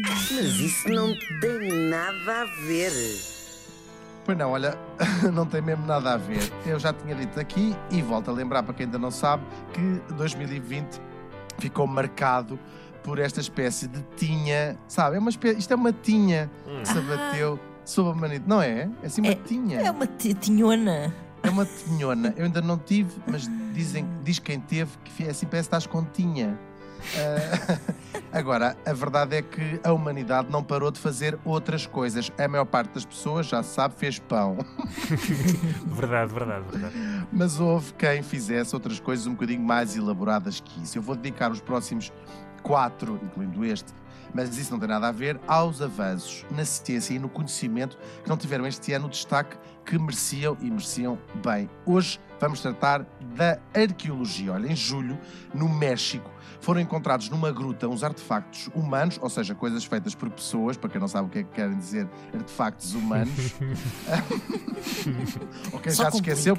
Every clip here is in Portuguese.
Mas isso não tem nada a ver. Pois não, olha, não tem mesmo nada a ver. Eu já tinha dito aqui e volto a lembrar para quem ainda não sabe que 2020 ficou marcado por esta espécie de tinha, sabe? É uma espécie, isto é uma tinha que se abateu sobre a humanidade. Não é? É assim uma É- tinha. É uma ti- tinhona. É uma tinhona. Eu ainda não tive, mas dizem, diz quem teve que é assim parece que estás com tinha. Ah, agora, a verdade é que a humanidade não parou de fazer outras coisas. A maior parte das pessoas, já sabe, fez pão. Verdade, verdade, verdade. Mas houve quem fizesse outras coisas um bocadinho mais elaboradas que isso. Eu vou dedicar os próximos quatro, incluindo este, mas isso não tem nada a ver, aos avanços na ciência e no conhecimento que não tiveram este ano o destaque que mereciam e mereciam bem. Hoje vamos tratar da arqueologia. Olha, em julho, no México, foram encontrados numa gruta uns artefactos humanos, ou seja, coisas feitas por pessoas, para quem não sabe o que é que querem dizer artefactos humanos. ou quem Só já se esqueceu.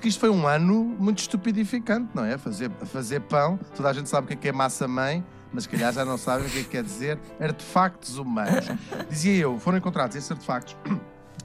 Porque isto foi um ano muito estupidificante, não é? Fazer, fazer pão, toda a gente sabe o que é, que é massa-mãe, mas se calhar já não sabem o que é que quer dizer artefactos humanos. Dizia eu, foram encontrados esses artefactos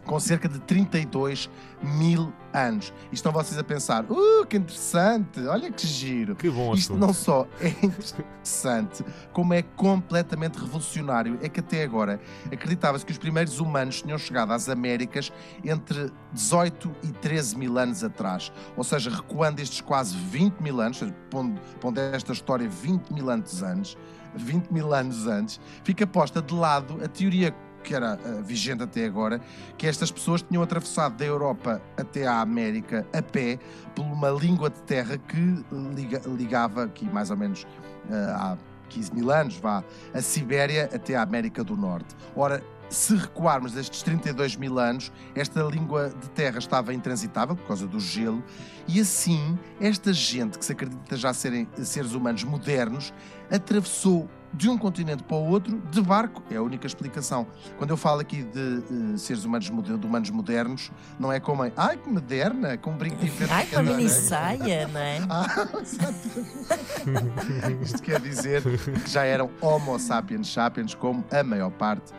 com cerca de 32 mil anos. E estão vocês a pensar, uh, que interessante, olha que giro. Que bom Isto assunto. não só é interessante, como é completamente revolucionário. É que até agora acreditava-se que os primeiros humanos tinham chegado às Américas entre 18 e 13 mil anos atrás. Ou seja, recuando estes quase 20 mil anos, pondo, pondo esta história 20 mil anos antes, 20 mil anos antes, fica posta de lado a teoria que era ah, vigente até agora, que estas pessoas tinham atravessado da Europa até à América a pé por uma língua de terra que liga- ligava aqui mais ou menos ah, há 15 mil anos, vá, a Sibéria até à América do Norte. Ora, se recuarmos destes 32 mil anos, esta língua de terra estava intransitável por causa do gelo, e assim, esta gente que se acredita já serem seres humanos modernos, atravessou de um continente para o outro de barco. É a única explicação. Quando eu falo aqui de eh, seres humanos, de humanos modernos, não é como, ai que moderna, com um brinco diferente. Ai, com a mini saia, não é? Ah. Isto quer dizer que já eram Homo sapiens sapiens, como a maior parte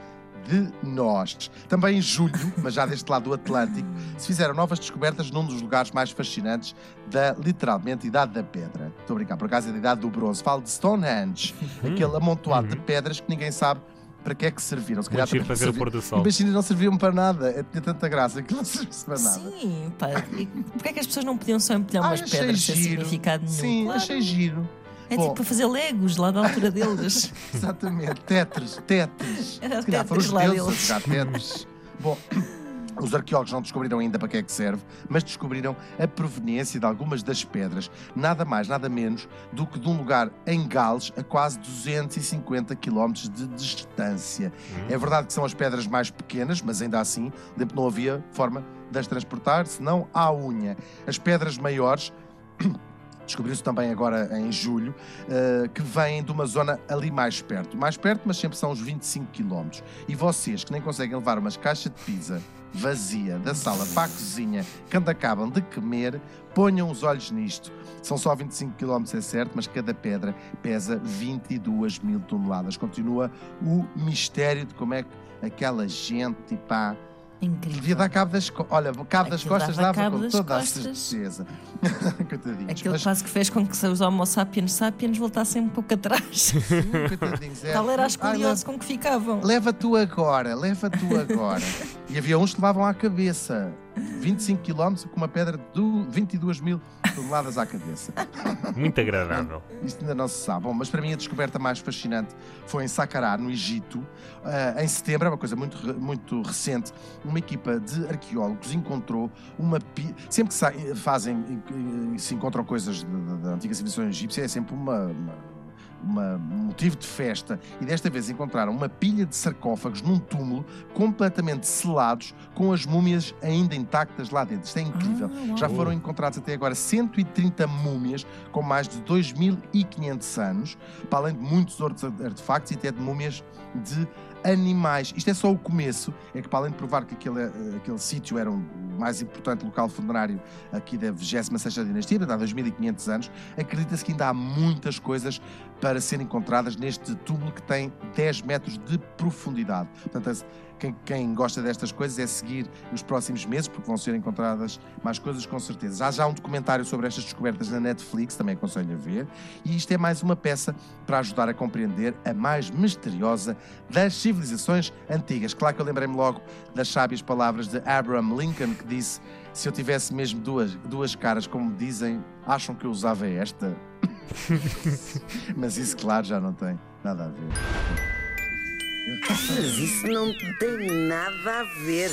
de nós. Também em julho, mas já deste lado do Atlântico, se fizeram novas descobertas num dos lugares mais fascinantes da, literalmente, Idade da Pedra. Estou a brincar, por acaso é da Idade do Bronze. Falo de Stonehenge, aquele amontoado de pedras que ninguém sabe para que é que serviram. Se também para ver o pôr do sol. Imagina, não serviam para nada. É, tinha tanta graça que não servia para nada. Sim, pá. E Porquê é que as pessoas não podiam só empilhar Ah, umas achei pedras sem giro. significado nenhum? Sim, Claro. achei giro. É Bom. tipo para fazer legos lá da altura deles. Exatamente, Tetris, Tetris. Era Se calhar foram os lá deuses deles. jogar Tetris. Bom, os arqueólogos não descobriram ainda para que é que serve, mas descobriram a proveniência de algumas das pedras, nada mais, nada menos do que de um lugar em Gales a quase 250 km de distância. É verdade que são as pedras mais pequenas, mas ainda assim, não havia forma de as transportar, senão à unha. As pedras maiores descobriu-se também agora em julho, eh, que vêm de uma zona ali mais perto. Mais perto, mas sempre são uns 25 km. E vocês que nem conseguem levar umas caixas de pizza vazia da sala para a cozinha, quando acabam de comer, ponham os olhos nisto. São só 25 km, é certo, mas cada pedra pesa 22 mil toneladas. Continua o mistério de como é que aquela gente, pá, Incrível. devia dar cabo das costas. Olha, cabo das costas dava dava com toda a costas. certeza. Coitadinhos. Aquilo Mas, quase que fez com que os Homo sapiens sapiens voltassem um pouco atrás. coitadinhos. é. Tal era a Ai, escoliose com que ficavam. Leva tu agora, leva tu agora. e havia uns que levavam à cabeça 25 km com uma pedra de 22 mil toneladas à cabeça. Muito agradável. Isto ainda não se sabe. Bom, mas para mim a descoberta mais fascinante foi em Saqqara, no Egito. Ah, em setembro, é uma coisa muito, muito recente, uma equipa de arqueólogos encontrou uma... pi- Sempre que fazem, se encontram coisas da antiga civilização egípcia, é sempre uma- uma uma- um motivo de festa e desta vez encontraram uma pilha de sarcófagos num túmulo completamente selados com as múmias ainda intactas lá dentro. Isto é incrível. Ah. Já foram encontrados até agora 130 múmias com mais de 2.500 anos, para além de muitos outros artefactos e até de múmias de animais. Isto é só o começo, é que para além de provar que aquele, eh, aquele sítio era o mais importante local funerário aqui da 26ª dinastia, há 2.500 anos, acredita-se que ainda há muitas coisas para serem encontradas neste túmulo que tem 10 metros de profundidade. Portanto, quem, quem, gosta destas coisas é seguir nos próximos meses, porque vão ser encontradas mais coisas com certeza. Há já um documentário sobre estas descobertas na Netflix, também aconselho a ver, e isto é mais uma peça para ajudar a compreender a mais misteriosa das civilizações antigas. Claro que eu lembrei-me logo das sábias palavras de Abraham Lincoln, que disse: Se eu tivesse mesmo duas, duas caras, como dizem, acham que eu usava esta? Mas isso, claro, já não tem nada a ver. Mas isso não tem nada a ver.